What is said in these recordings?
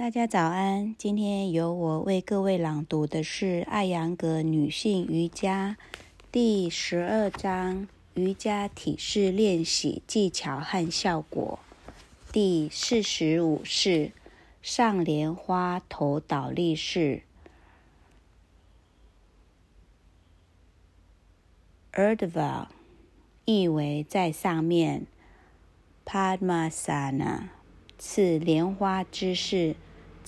大家早安，今天由我为各位朗读的是艾扬格女性瑜伽第十二章瑜伽体式练习技巧和效果第四十五式上莲花头倒立式 Erdva，意为在上面 Padmasana，是莲花姿势。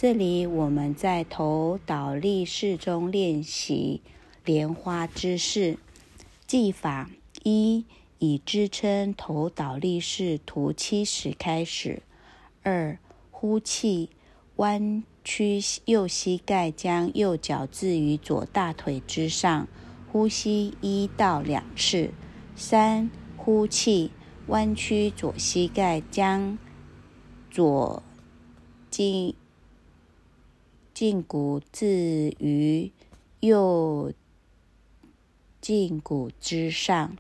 这里我们在头倒立式中练习莲花姿势。技法一：以支撑头倒立式图七十开始。二、呼气，弯曲右膝盖，将右脚置于左大腿之上，呼吸一到两次。三、呼气，弯曲左膝盖，将左胫。胫骨置于右胫骨之上，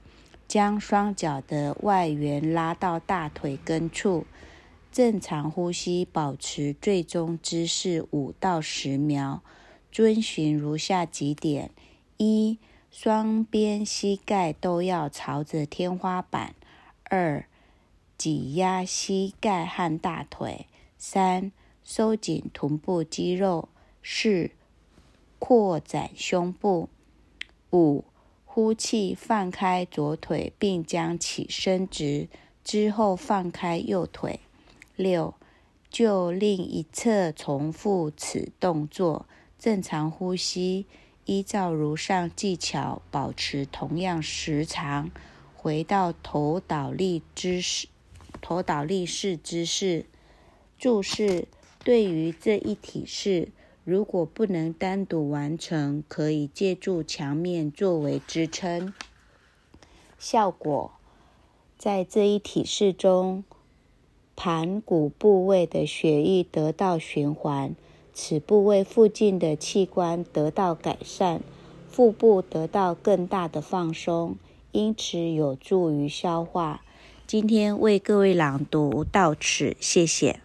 将双脚的外缘拉到大腿根处。正常呼吸，保持最终姿势五到十秒。遵循如下几点：一、双边膝盖都要朝着天花板；二、挤压膝盖和大腿；三、收紧臀部肌肉，四扩展胸部，五呼气放开左腿，并将其伸直之后放开右腿，六就另一侧重复此动作。正常呼吸，依照如上技巧，保持同样时长，回到头倒立姿势，头倒立式姿势。注释。对于这一体式，如果不能单独完成，可以借助墙面作为支撑。效果，在这一体式中，盘骨部位的血液得到循环，此部位附近的器官得到改善，腹部得到更大的放松，因此有助于消化。今天为各位朗读到此，谢谢。